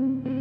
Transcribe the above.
Mm-hmm.